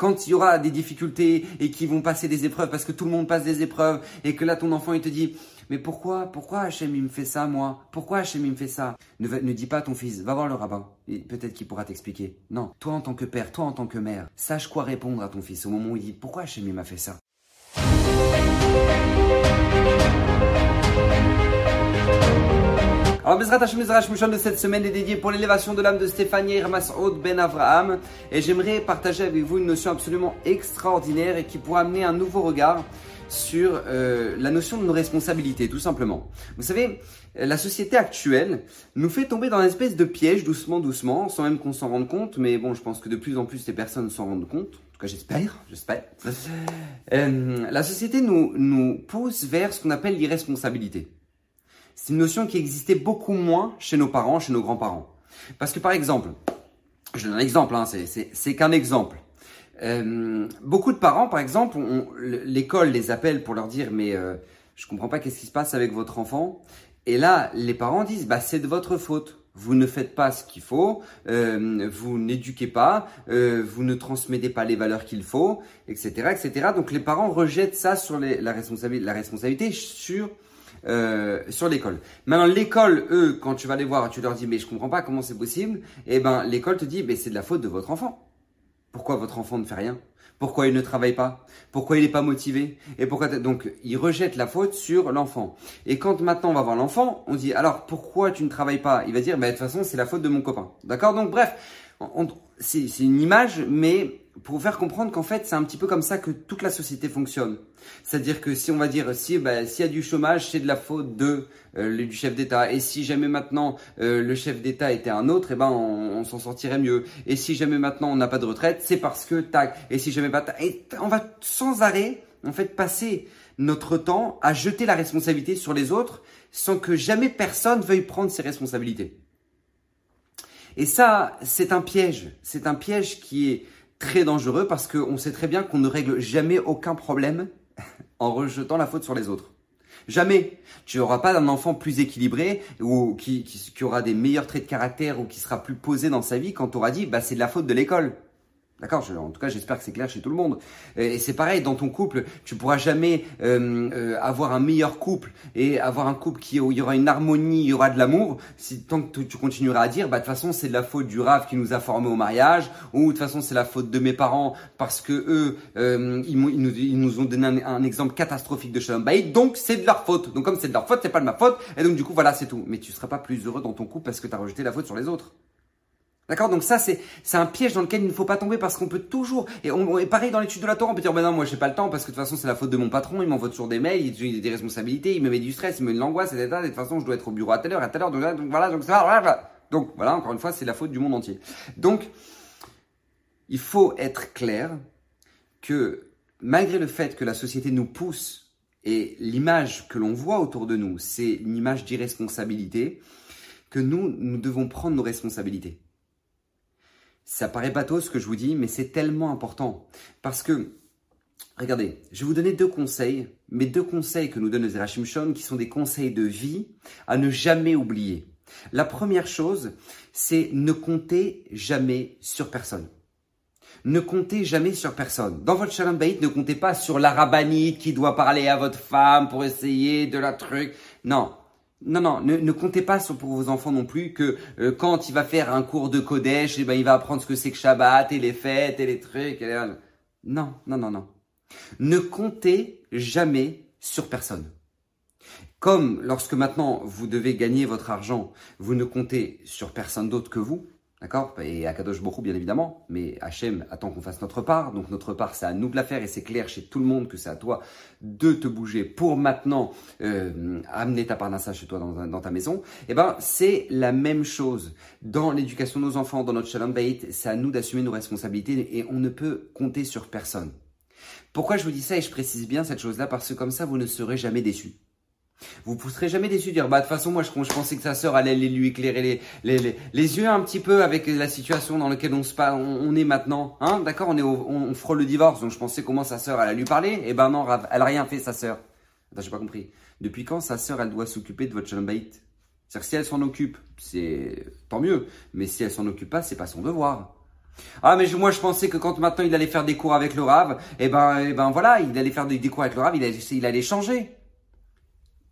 Quand il y aura des difficultés et qu'ils vont passer des épreuves parce que tout le monde passe des épreuves et que là ton enfant il te dit mais pourquoi pourquoi Hachem il me fait ça moi? Pourquoi Hachem il me fait ça? Ne, dis pas à ton fils va voir le rabbin peut-être qu'il pourra t'expliquer. Non, toi en tant que père, toi en tant que mère, sache quoi répondre à ton fils au moment où il dit pourquoi Hachem il m'a fait ça? Alors, Bezrat Hashem de cette semaine est dédié pour l'élévation de l'âme de Stéphanie Ramasod Ben Avraham. Et j'aimerais partager avec vous une notion absolument extraordinaire et qui pourra amener un nouveau regard sur euh, la notion de nos responsabilités, tout simplement. Vous savez, la société actuelle nous fait tomber dans une espèce de piège, doucement, doucement, sans même qu'on s'en rende compte. Mais bon, je pense que de plus en plus, les personnes s'en rendent compte. En tout cas, j'espère, j'espère. Euh, la société nous, nous pousse vers ce qu'on appelle l'irresponsabilité. C'est une notion qui existait beaucoup moins chez nos parents, chez nos grands-parents. Parce que par exemple, je donne un exemple, hein, c'est qu'un exemple. Euh, beaucoup de parents, par exemple, l'école les appelle pour leur dire mais euh, je comprends pas qu'est-ce qui se passe avec votre enfant. Et là, les parents disent bah c'est de votre faute. Vous ne faites pas ce qu'il faut, euh, vous n'éduquez pas, euh, vous ne transmettez pas les valeurs qu'il faut, etc., etc. Donc les parents rejettent ça sur la, responsabilité, la responsabilité sur euh, sur l'école. Maintenant, l'école, eux, quand tu vas les voir, tu leur dis, mais je comprends pas comment c'est possible, eh ben, l'école te dit, mais c'est de la faute de votre enfant. Pourquoi votre enfant ne fait rien? Pourquoi il ne travaille pas? Pourquoi il n'est pas motivé? Et pourquoi donc il rejette la faute sur l'enfant. Et quand maintenant on va voir l'enfant, on dit alors pourquoi tu ne travailles pas? Il va dire bah, de toute façon c'est la faute de mon copain. D'accord? Donc bref, c'est une image, mais pour faire comprendre qu'en fait, c'est un petit peu comme ça que toute la société fonctionne. C'est-à-dire que si on va dire, si bah, s'il y a du chômage, c'est de la faute euh, du chef d'État. Et si jamais maintenant euh, le chef d'État était un autre, eh ben on, s'en sortirait mieux. Et si jamais maintenant on n'a pas de retraite, c'est parce que tac. Et si jamais pas, et on va sans arrêt en fait passer notre temps à jeter la responsabilité sur les autres sans que jamais personne veuille prendre ses responsabilités. Et ça, c'est un piège. C'est un piège qui est très dangereux parce qu'on sait très bien qu'on ne règle jamais aucun problème en rejetant la faute sur les autres. Jamais. Tu n'auras pas d'un enfant plus équilibré ou qui, qui, aura des meilleurs traits de caractère ou qui sera plus posé dans sa vie quand tu auras dit bah c'est de la faute de l'école. D'accord En tout cas, j'espère que c'est clair chez tout le monde. Et c'est pareil, dans ton couple, tu pourras jamais euh, euh, avoir un meilleur couple et avoir un couple qui, où il y aura une harmonie, il y aura de l'amour, si tant que tu continueras à dire, bah de toute façon, c'est de la faute du rave qui nous a formés au mariage, ou de toute façon, c'est la faute de mes parents parce que eux, euh, ils, nous, ils, nous, ont donné un, exemple catastrophique de Shalom donc c'est de leur faute. Donc comme c'est de leur faute, c'est pas de ma faute, et donc du coup, voilà, c'est tout. Mais tu seras pas plus heureux dans ton couple parce que tu as rejeté la faute sur les autres. D'accord? Donc ça, c'est un piège dans lequel il ne faut pas tomber parce qu'on peut toujours... Et, on, est pareil dans l'étude de la Torah, on peut dire, ben non, moi j'ai pas le temps parce que de toute façon c'est la faute de mon patron, il m'envoie toujours des mails, il a des responsabilités, il me met du stress, il me met de l'angoisse, etc. Et de toute façon, je dois être au bureau à telle heure, à telle heure, donc, voilà, donc ça, voilà. Donc voilà, encore une fois, c'est la faute du monde entier. Donc, il faut être clair que malgré le fait que la société nous pousse et l'image que l'on voit autour de nous, c'est une image d'irresponsabilité, que nous, nous devons prendre nos responsabilités. Ça paraît bateau ce que je vous dis, mais c'est tellement important. Parce que, regardez, je vais vous donner deux conseils, mais deux conseils que nous donne Zerachim Shon, qui sont des conseils de vie à ne jamais oublier. La première chose, c'est ne comptez jamais sur personne. Ne comptez jamais sur personne. Dans votre Shalom ne comptez pas sur la qui doit parler à votre femme pour essayer de la truc. Non, non, non, ne, comptez pas sur, pour vos enfants non plus que euh, quand il va faire un cours de Kodesh, eh ben, il va apprendre ce que c'est que Shabbat et les fêtes et les trucs. Non, non, non, non. Ne comptez jamais sur personne. Comme lorsque maintenant vous devez gagner votre argent, vous ne comptez sur personne d'autre que vous, D'accord? Et Akadosh Bokhu, bien évidemment, mais Hachem attend qu'on fasse notre part. Donc notre part, c'est à nous de la faire et c'est clair chez tout le monde que c'est à toi de te bouger pour maintenant euh, amener ta parnassa chez toi dans, ta maison. Eh ben, c'est la même chose dans l'éducation de nos enfants, dans notre Shalom Bait. C'est à nous d'assumer nos responsabilités et on ne peut compter sur personne. Pourquoi je vous dis ça et je précise bien cette chose-là Parce que comme ça, vous ne serez jamais déçus. Vous ne jamais déçu de dire, bah, de toute façon, moi, je, pensais que sa sœur allait lui éclairer les, les, les, yeux un petit peu avec la situation dans laquelle on, se, on, on est maintenant. Hein, d'accord? On est on, frôle le divorce, donc je pensais comment sa sœur allait lui parler. Eh ben non, elle a rien fait, sa sœur. Attends, j'ai pas compris. Depuis quand sa sœur, elle doit s'occuper de votre shalom C'est-à-dire si elle s'en occupe, c'est tant mieux. Mais si elle s'en occupe pas, c'est pas son devoir. Ah mais moi je pensais que quand maintenant il allait faire des cours avec le Rav, eh ben, eh ben voilà, il allait faire des, cours avec le Rav, il il allait changer.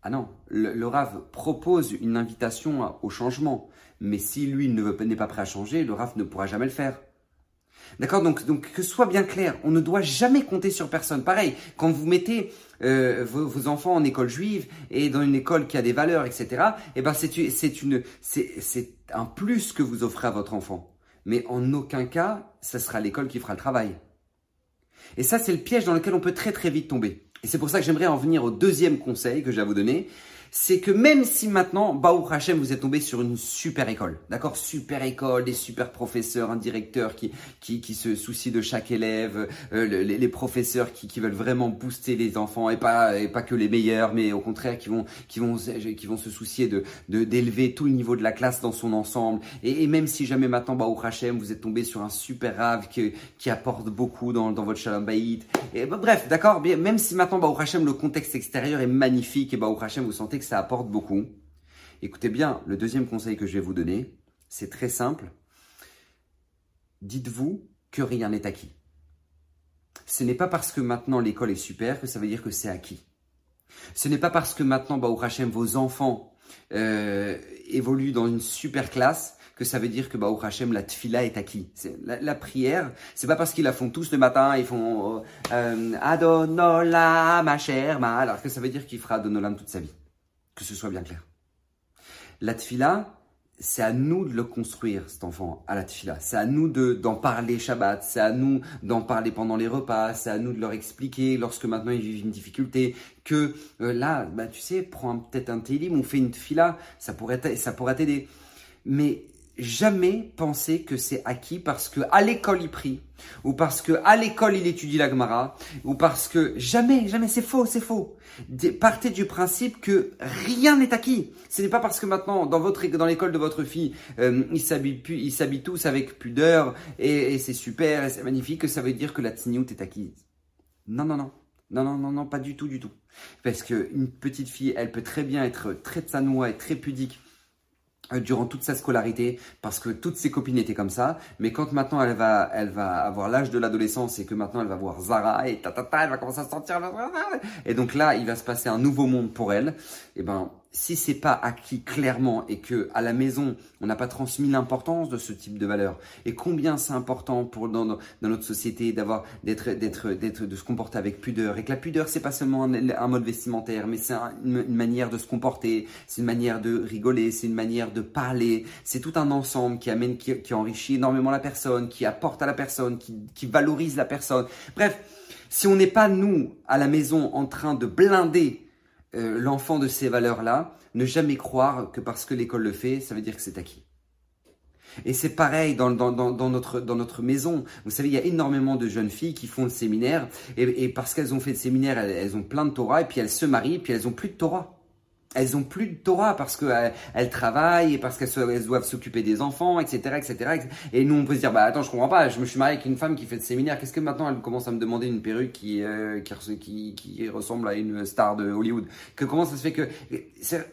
Ah non, le, le Rav propose une invitation au changement, mais si lui n'est pas prêt à changer, le Rav ne pourra jamais le faire. D'accord donc, que soit bien clair, on ne doit jamais compter sur personne. Pareil, quand vous mettez euh, vos, enfants en école juive et dans une école qui a des valeurs, etc., eh ben c'est, c'est un plus que vous offrez à votre enfant. Mais en aucun cas, ce sera l'école qui fera le travail. Et ça, c'est le piège dans lequel on peut très très vite tomber. Et c'est pour ça que j'aimerais en venir au deuxième conseil que j'ai à vous donner c'est que même si maintenant, Baou Hachem, vous êtes tombé sur une super école, d'accord Super école, des super professeurs, un directeur qui, qui, se soucie de chaque élève, euh, les, professeurs qui, qui veulent vraiment booster les enfants et pas, et pas que les meilleurs, mais au contraire qui vont, qui vont, qui vont se soucier de, d'élever tout le niveau de la classe dans son ensemble. Et, même si jamais maintenant, Baou Hachem, vous êtes tombé sur un super rave qui, qui apporte beaucoup dans, dans votre Shalom Bayit. Et bah, bref, d'accord Même si maintenant, Baou Hachem, le contexte extérieur est magnifique et Baou Hachem, vous sentez que ça apporte beaucoup. Écoutez bien, le deuxième conseil que je vais vous donner, c'est très simple. Dites-vous que rien n'est acquis. Ce n'est pas parce que maintenant l'école est super que ça veut dire que c'est acquis. Ce n'est pas parce que maintenant, bah, Hachem, vos enfants euh, évoluent dans une super classe que ça veut dire que bah, Hachem, la tfila est acquis. La, la, prière, c'est pas parce qu'ils la font tous le matin, ils font euh, Adonola, ma chère, ma, alors que ça veut dire qu'il fera Adonolam toute sa vie que ce soit bien clair. La tfila, c'est à nous de le construire, cet enfant, à la tfila. C'est à nous d'en parler Shabbat, c'est à nous d'en parler pendant les repas, c'est à nous de leur expliquer lorsque maintenant ils vivent une difficulté, que euh, là, bah, tu sais, prends peut-être un télim, on fait une tfila, ça pourrait t'aider. Mais jamais penser que c'est acquis parce que à l'école il prie ou parce que à l'école il étudie la Gemara ou parce que jamais jamais c'est faux c'est faux. Partez du principe que rien n'est acquis. Ce n'est pas parce que maintenant dans votre dans l'école de votre fille euh, s'habillent tous avec pudeur et, c'est super et c'est magnifique que ça veut dire que la tzniout est acquise. Non non non. Non, non, non, non, pas du tout, du tout. Parce qu'une petite fille, elle peut très bien être très tsanoua et très pudique durant toute sa scolarité parce que toutes ses copines étaient comme ça. Mais quand maintenant elle va elle va avoir l'âge de l'adolescence et que maintenant elle va voir Zara et ta, ta, ta elle va commencer à se sentir et donc là il va se passer un nouveau monde pour elle et ben si c'est pas acquis clairement et que à la maison on n'a pas transmis l'importance de ce type de valeur et combien c'est important pour dans, dans, notre société d'avoir d'être d'être d'être de se comporter avec pudeur et que la pudeur c'est pas seulement un, mode vestimentaire mais c'est une, manière de se comporter c'est une manière de rigoler c'est une manière de parler. C'est tout un ensemble qui amène qui, enrichit énormément la personne qui apporte à la personne qui valorise la personne. Bref si on n'est pas nous à la maison en train de blinder euh, l'enfant de ces valeurs-là, ne jamais croire que parce que l'école le fait, ça veut dire que c'est acquis. Et c'est pareil dans, notre, dans notre maison. Vous savez, il y a énormément de jeunes filles qui font le séminaire et, parce qu'elles ont fait le séminaire, elles, elles, ont plein de Torah et puis elles se marient et puis elles ont plus de Torah elles ont plus de Torah parce qu'elles elles travaillent et parce qu'elles doivent s'occuper des enfants, etc., etc. Et nous, on peut se dire, bah attends, je comprends pas. Je me suis marié avec une femme qui fait le séminaire. Qu'est-ce que maintenant elle commence à me demander une perruque qui, euh, qui, qui, ressemble à une star de Hollywood? Que comment ça se fait que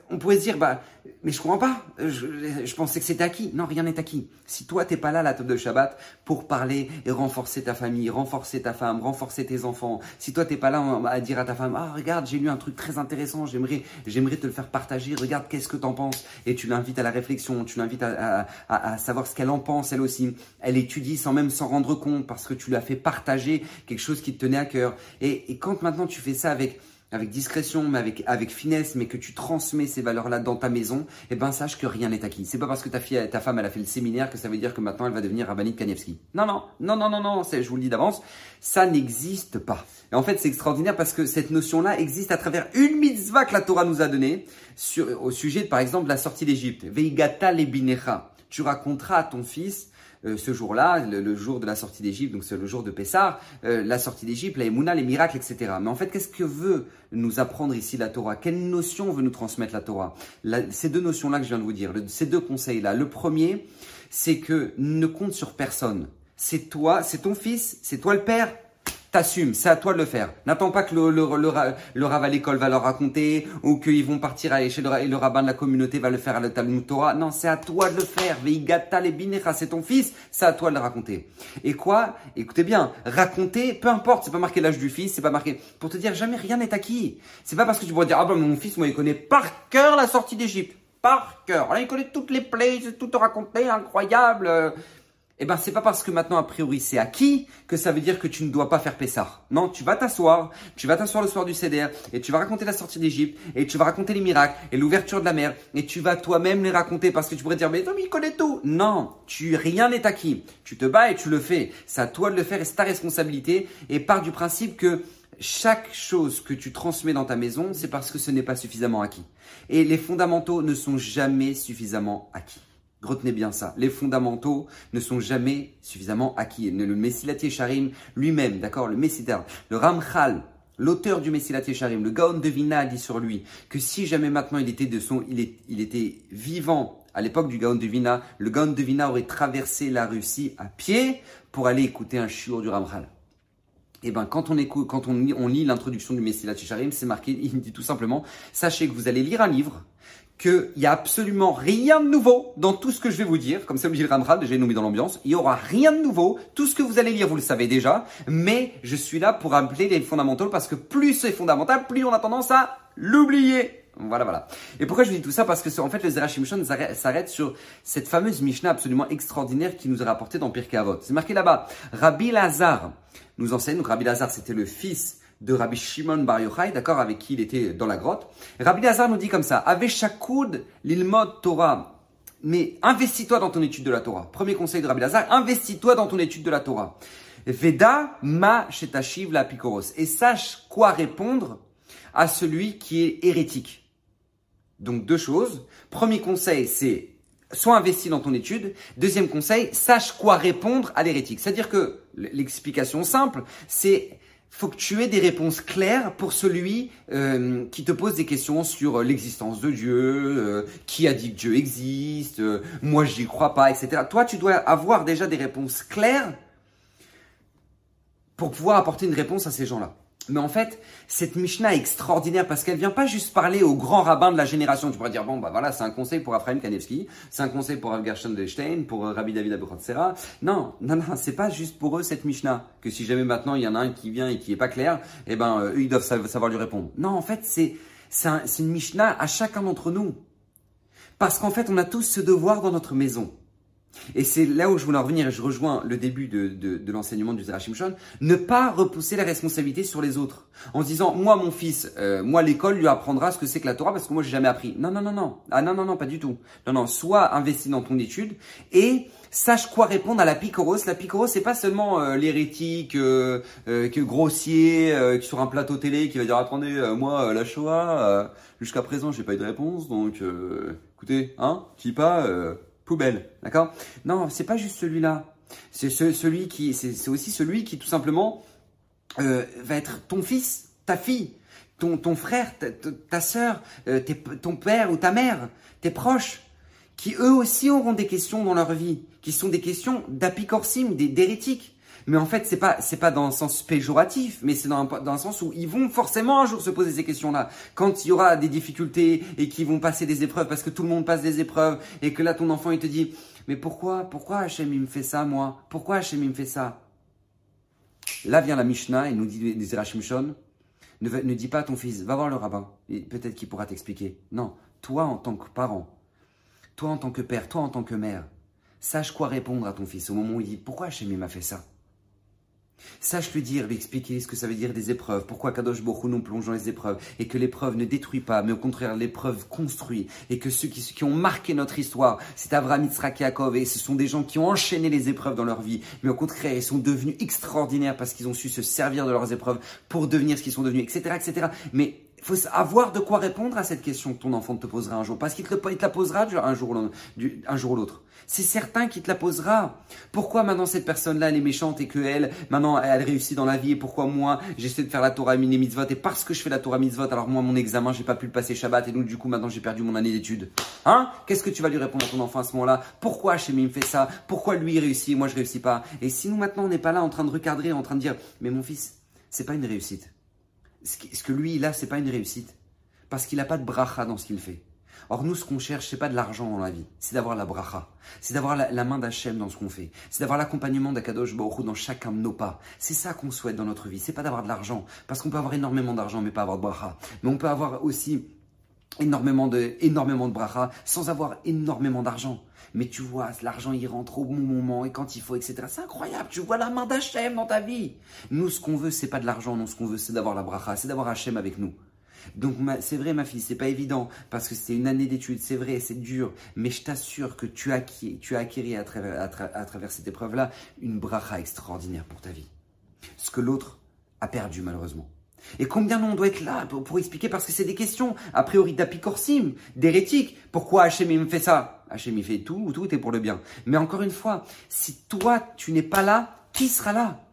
on pourrait se dire, bah mais je comprends pas. Je, pensais que c'était acquis. Non, rien n'est acquis. Si toi t'es pas là à la table de Shabbat pour parler et renforcer ta famille, renforcer ta femme, renforcer tes enfants. Si toi t'es pas là à dire à ta femme, ah regarde, j'ai lu un truc très intéressant. J'aimerais, j'aimerais te le faire partager. Regarde, qu'est-ce que t'en penses Et tu l'invites à la réflexion. Tu l'invites à, à, savoir ce qu'elle en pense elle aussi. Elle étudie sans même s'en rendre compte parce que tu lui as fait partager quelque chose qui te tenait à cœur. Et, et quand maintenant tu fais ça avec avec discrétion, mais avec, avec finesse, mais que tu transmets ces valeurs-là dans ta maison, eh ben sache que rien n'est acquis. C'est pas parce que ta fille, ta femme, elle a fait le séminaire que ça veut dire que maintenant elle va devenir rabbinite Kanievski. Non, non, non, non, non, non, je vous le dis d'avance, ça n'existe pas. Et en fait, c'est extraordinaire parce que cette notion-là existe à travers une mitzvah que la Torah nous a donnée sur, au sujet, par exemple, de la sortie d'Égypte. Veigata lebinecha. Tu raconteras à ton fils euh, ce jour-là, le, jour de la sortie d'Égypte, donc c'est le jour de Pessah, euh, la sortie d'Égypte, la Emouna, les miracles, etc. Mais en fait, qu'est-ce que veut nous apprendre ici la Torah? Quelle notion veut nous transmettre la Torah? Ces deux notions-là que je viens de vous dire, ces deux conseils-là. Le premier, c'est que ne compte sur personne. C'est toi, c'est ton fils, c'est toi le père, t'assumes, c'est à toi de le faire. N'attends pas que le, le, le, à l'école va leur raconter ou qu'ils vont partir aller chez le, le, rabbin de la communauté va le faire à la Talmud Torah. Non, c'est à toi de le faire. Veigata les c'est ton fils, c'est à toi de le raconter. Et quoi? Écoutez bien, raconter, peu importe, c'est pas marqué l'âge du fils, c'est pas marqué. Pour te dire, jamais rien n'est acquis. C'est pas parce que tu pourrais dire, ah ben mon fils, moi il connaît par cœur la sortie d'Égypte. Par cœur. Il connaît toutes les plays, tout te raconter, incroyable eh ben c'est pas parce que maintenant a priori c'est acquis que ça veut dire que tu ne dois pas faire Pessah. Non, tu vas t'asseoir, tu vas t'asseoir le soir du CDR et tu vas raconter la sortie d'Égypte et tu vas raconter les miracles et l'ouverture de la mer et tu vas toi-même les raconter parce que tu pourrais dire mais Tom il connaît tout. Non, tu rien n'est acquis. Tu te bats et tu le fais. C'est à toi de le faire et c'est ta responsabilité et part du principe que chaque chose que tu transmets dans ta maison, c'est parce que ce n'est pas suffisamment acquis. Et les fondamentaux ne sont jamais suffisamment acquis. Retenez bien ça. Les fondamentaux ne sont jamais suffisamment acquis. Le Messilati Sharim lui-même, d'accord, le Messidar, le Ramchal, l'auteur du Messilati Sharim, le Gaon de Vina dit sur lui que si jamais maintenant il était de son, il, est, était vivant à l'époque du Gaon de Vina, le Gaon de Vina aurait traversé la Russie à pied pour aller écouter un shiur du Ramchal. Eh ben, quand on écoute, quand on, lit l'introduction du Messilati Sharim, c'est marqué, il dit tout simplement, sachez que vous allez lire un livre qu'il n'y a absolument rien de nouveau dans tout ce que je vais vous dire. Comme ça le Ramral, déjà nous met dans l'ambiance. Il y aura rien de nouveau. Tout ce que vous allez lire, vous le savez déjà. Mais je suis là pour rappeler les fondamentaux parce que plus c'est fondamental, plus on a tendance à l'oublier. Voilà, voilà. Et pourquoi je vous dis tout ça? Parce que en fait, le Zerachim s'arrête sur cette fameuse Mishnah absolument extraordinaire qui nous est rapportée dans Pirkei Avot. C'est marqué là-bas. Rabbi Lazar nous enseigne. Donc Rabbi Lazar, c'était le fils de Rabbi Shimon Bar Yochai, d'accord, avec qui il était dans la grotte. Rabbi Lazar nous dit comme ça, Ave Shakoud l'ilmod Torah. Mais investis-toi dans ton étude de la Torah. Premier conseil de Rabbi Lazar, investis-toi dans ton étude de la Torah. Veda ma shetashiv la pikoros. Et sache quoi répondre à celui qui est hérétique. Donc deux choses. Premier conseil, c'est sois investi dans ton étude. Deuxième conseil, sache quoi répondre à l'hérétique. C'est-à-dire que l'explication simple, c'est faut que tu aies des réponses claires pour celui euh, qui te pose des questions sur l'existence de Dieu, euh, qui a dit que Dieu existe, euh, moi j'y crois pas, etc. Toi, tu dois avoir déjà des réponses claires pour pouvoir apporter une réponse à ces gens-là. Mais en fait, cette Mishnah est extraordinaire parce qu'elle vient pas juste parler aux grands rabbins de la génération. Tu pourrais dire, bon, bah voilà, c'est un conseil pour Ephraim Kanevski, c'est un conseil pour Rav de Stein, pour euh, Rabbi David Abukhazera. Non, non, non, c'est pas juste pour eux cette Mishnah. Que si jamais maintenant il y en a un qui vient et qui est pas clair, eh ben, eux, ils doivent savoir lui répondre. Non, en fait, c'est, c'est une Mishnah à chacun d'entre nous. Parce qu'en fait, on a tous ce devoir dans notre maison. Et c'est là où je voulais en revenir, et je rejoins le début de, de, l'enseignement du Zerachim Shon, ne pas repousser la responsabilité sur les autres. En se disant, moi mon fils, euh, moi l'école lui apprendra ce que c'est que la Torah parce que moi j'ai jamais appris. Non, non, non, non. Ah non, non, non, pas du tout. Non, non, sois investi dans ton étude et sache quoi répondre à la picoros. La picoros, c'est pas seulement euh, l'hérétique, euh, euh, qui grossier, qui sur un plateau télé, qui va dire, attendez, moi la Shoah, jusqu'à présent j'ai pas eu de réponse, donc écoutez, hein, dis pas poubelle, d'accord? Non, c'est pas juste celui-là. C'est celui qui, c'est aussi celui qui tout simplement euh, va être ton fils, ta fille, ton, frère, ta, ta soeur, euh, ton père ou ta mère, tes proches, qui eux aussi auront des questions dans leur vie, qui sont des questions d'apicorsim, d'hérétiques. Mais en fait, c'est pas c'est pas dans un sens péjoratif, mais c'est dans un, dans un sens où ils vont forcément un jour se poser ces questions-là. Quand il y aura des difficultés et qu'ils vont passer des épreuves, parce que tout le monde passe des épreuves, et que là ton enfant il te dit, mais pourquoi pourquoi Hachem il me fait ça moi? Pourquoi Hachem il me fait ça? Là vient la Mishnah et nous dit des Shon, ne, ne dis pas à ton fils, va voir le rabbin, peut-être qu'il pourra t'expliquer. Non, toi en tant que parent, toi en tant que père, toi en tant que mère, sache quoi répondre à ton fils au moment où il dit pourquoi Hachem m'a fait ça? Sache lui dire, lui expliquer ce que ça veut dire des épreuves, pourquoi Kadosh Bokhu nous plonge dans les épreuves, et que l'épreuve ne détruit pas, mais au contraire l'épreuve construit, et que ceux qui, ont marqué notre histoire, c'est Abraham, Yitzhak et ce sont des gens qui ont enchaîné les épreuves dans leur vie, mais au contraire ils sont devenus extraordinaires parce qu'ils ont su se servir de leurs épreuves pour devenir ce qu'ils sont devenus, etc., etc. faut avoir de quoi répondre à cette question que ton enfant te posera un jour, parce qu'il te, la posera un jour, ou l'autre. C'est certain qu'il te la posera. Pourquoi maintenant cette personne-là, elle est méchante et que elle, maintenant, elle réussit dans la vie et pourquoi moi, j'essaie de faire la Torah Miné Mitzvot et parce que je fais la Torah Mitzvot, alors moi, mon examen, j'ai pas pu le passer Shabbat et donc du coup, maintenant, j'ai perdu mon année d'études. Hein? Qu'est-ce que tu vas lui répondre à ton enfant à ce moment-là? Pourquoi Hachem fait ça? Pourquoi lui réussit et moi je réussis pas? Et si nous maintenant, on n'est pas là en train de regarder, en train de dire, mais mon fils, c'est pas une réussite. Ce que lui, il a, c'est pas une réussite. Parce qu'il n'a pas de bracha dans ce qu'il fait. Or, nous, ce qu'on cherche, c'est pas de l'argent dans la vie, c'est d'avoir la bracha, c'est d'avoir la, main d'Hachem dans ce qu'on fait, c'est d'avoir l'accompagnement d'Akadosh Baruch dans chacun de nos pas. C'est ça qu'on souhaite dans notre vie, c'est pas d'avoir de l'argent, parce qu'on peut avoir énormément d'argent mais pas avoir de bracha. Mais on peut avoir aussi énormément de, énormément de bracha sans avoir énormément d'argent. Mais tu vois, l'argent il rentre au bon moment et quand il faut, etc. C'est incroyable. Tu vois la main d'Hachem dans ta vie. Nous, ce qu'on veut, c'est pas de l'argent. Non, ce qu'on veut, c'est d'avoir la bracha, c'est d'avoir Hachem avec nous. Donc c'est vrai ma fille, c'est pas évident parce que c'est une année d'études, c'est vrai, c'est dur, mais je t'assure que tu as, tu as acquis à travers, à, travers cette épreuve-là une bracha extraordinaire pour ta vie. Ce que l'autre a perdu malheureusement. Et combien on doit être là pour, expliquer Parce que c'est des questions, a priori d'apicorsim, d'hérétique. Pourquoi Hachem me fait ça? Hachem fait tout, tout est pour le bien. Mais encore une fois, si toi tu n'es pas là, qui sera là?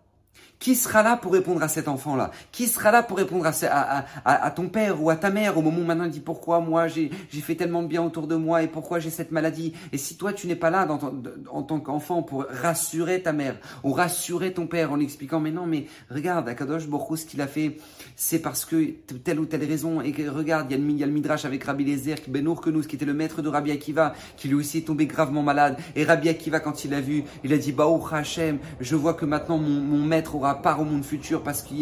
Qui sera là pour répondre à cet enfant-là? Qui sera là pour répondre à, ton père ou à ta mère au moment où maintenant il dit pourquoi moi j'ai fait tellement de bien autour de moi et pourquoi j'ai cette maladie? Et si toi tu n'es pas là en tant qu'enfant pour rassurer ta mère ou rassurer ton père en expliquant mais non mais regarde Akadosh Borou ce qu'il a fait c'est parce que telle ou telle raison et regarde il y, a le, midrash avec Rabbi Lezer Benour Kenous qui était le maître de Rabbi Akiva qui lui aussi est tombé gravement malade. Et Rabbi Akiva quand il l'a vu il a dit Baou Hashem je vois que maintenant mon maître aura part au monde futur parce que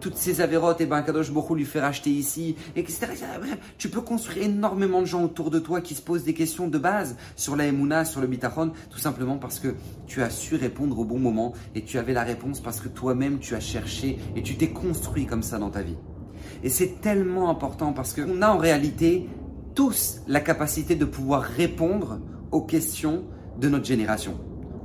toutes ces avérotes, et ben Kadosh lui fait racheter ici, etc. Bref, tu peux construire énormément de gens autour de toi qui se posent des questions de base sur la Emouna, sur le Bitachon, tout simplement parce que tu as su répondre au bon moment et tu avais la réponse parce que toi-même tu as cherché et tu t'es construit comme ça dans ta vie. Et c'est tellement important parce qu'on a en réalité tous la capacité de pouvoir répondre aux questions de notre génération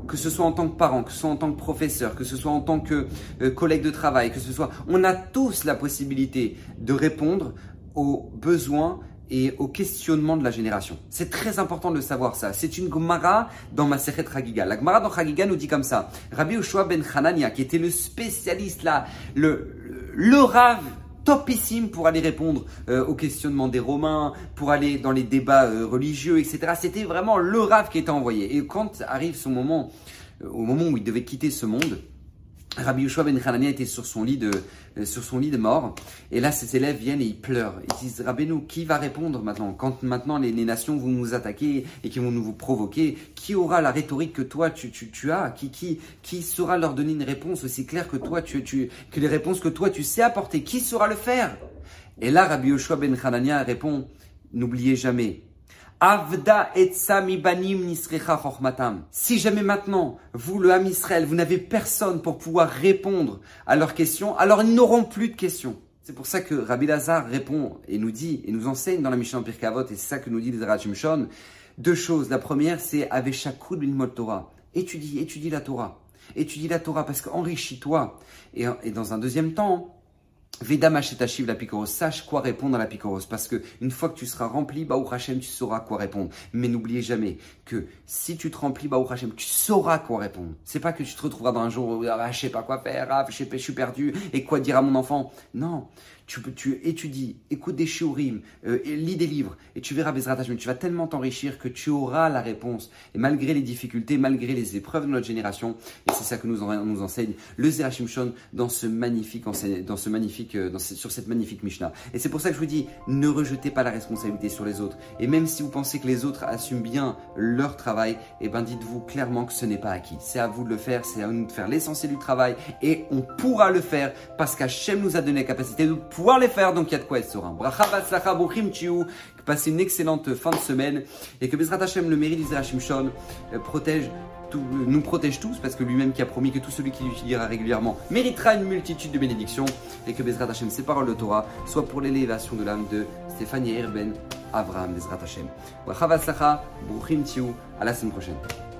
que ce soit en tant que parent, que ce soit en tant que professeur, que ce soit en tant que euh, collègue de travail, que ce soit, on a tous la possibilité de répondre aux besoins et aux questionnements de la génération. C'est très important de savoir ça. C'est une Gemara dans ma Sechet Chagiga. La Gemara dans Chagiga nous dit comme ça. Rabbi Ushua ben Hanania, qui était le spécialiste là, le, le rave topissime pour aller répondre euh, aux questionnements des Romains, pour aller dans les débats euh, religieux, etc. C'était vraiment le rave qui était envoyé. Et quand arrive son moment, euh, au moment où il devait quitter ce monde, Rabbi Yoshua ben Hanania était sur son lit de euh, sur son lit de mort. Et là ses élèves viennent et ils pleurent. Ils disent Rabbeinu qui va répondre maintenant? Quand maintenant les, nations vont nous attaquer et qui vont nous provoquer qui aura la rhétorique que toi tu, tu, tu as? Qui, qui qui saura leur donner une réponse aussi claire que toi tu, tu que les réponses que toi tu sais apporter? Qui saura le faire? Et là Rabbi Yoshua ben Hanania répond n'oubliez jamais Avda et banim Si jamais maintenant, vous, le Ham Israël, vous n'avez personne pour pouvoir répondre à leurs questions, alors ils n'auront plus de questions. C'est pour ça que Rabbi Lazar répond et nous dit, et nous enseigne dans la Mishnah Pirkavot, et c'est ça que nous dit les Shon, deux choses. La première, c'est Aveshakud bin Torah. Étudie, étudie la Torah. Étudie la Torah parce qu'enrichis-toi. Et dans un deuxième temps, Veda la picoros, sache quoi répondre à la picoros, parce que une fois que tu seras rempli, Baou Hashem, tu sauras quoi répondre. Mais n'oubliez jamais que si tu te remplis, Baou Hashem, tu sauras quoi répondre. C'est pas que tu te retrouveras dans un jour ah, je sais pas quoi faire, ah, je, je suis perdu, et quoi dire à mon enfant. Non, tu, tu étudies, écoute des shiurim, euh, lis des livres, et tu verras Bezrat tu vas tellement t'enrichir que tu auras la réponse. Et malgré les difficultés, malgré les épreuves de notre génération, et c'est ça que nous, enseigne le Zerachim Shon dans ce magnifique, dans ce magnifique, euh, sur cette magnifique Mishnah. Et c'est pour ça que je vous dis, ne rejetez pas la responsabilité sur les autres. Et même si vous pensez que les autres assument bien leur travail, et eh ben dites-vous clairement que ce n'est pas acquis. C'est à vous de le faire, c'est à nous de faire l'essentiel du travail, et on pourra le faire parce qu'Hachem nous a donné la capacité de pouvoir les faire, donc il y a de quoi être serein. Bracha batzlacha bruchim passez une excellente fin de semaine et que Bezrat Hashem, le mérite d'Israël Shimshon, euh, protège tout, nous protège tous, parce que lui-même qui a promis que tout celui qui l'utilisera régulièrement méritera une multitude de bénédictions, et que Bezrat Hashem, ses paroles de Torah, soient pour l'élévation de l'âme de Stéphanie Erben, Avraham Bezrat Hashem. À la semaine prochaine.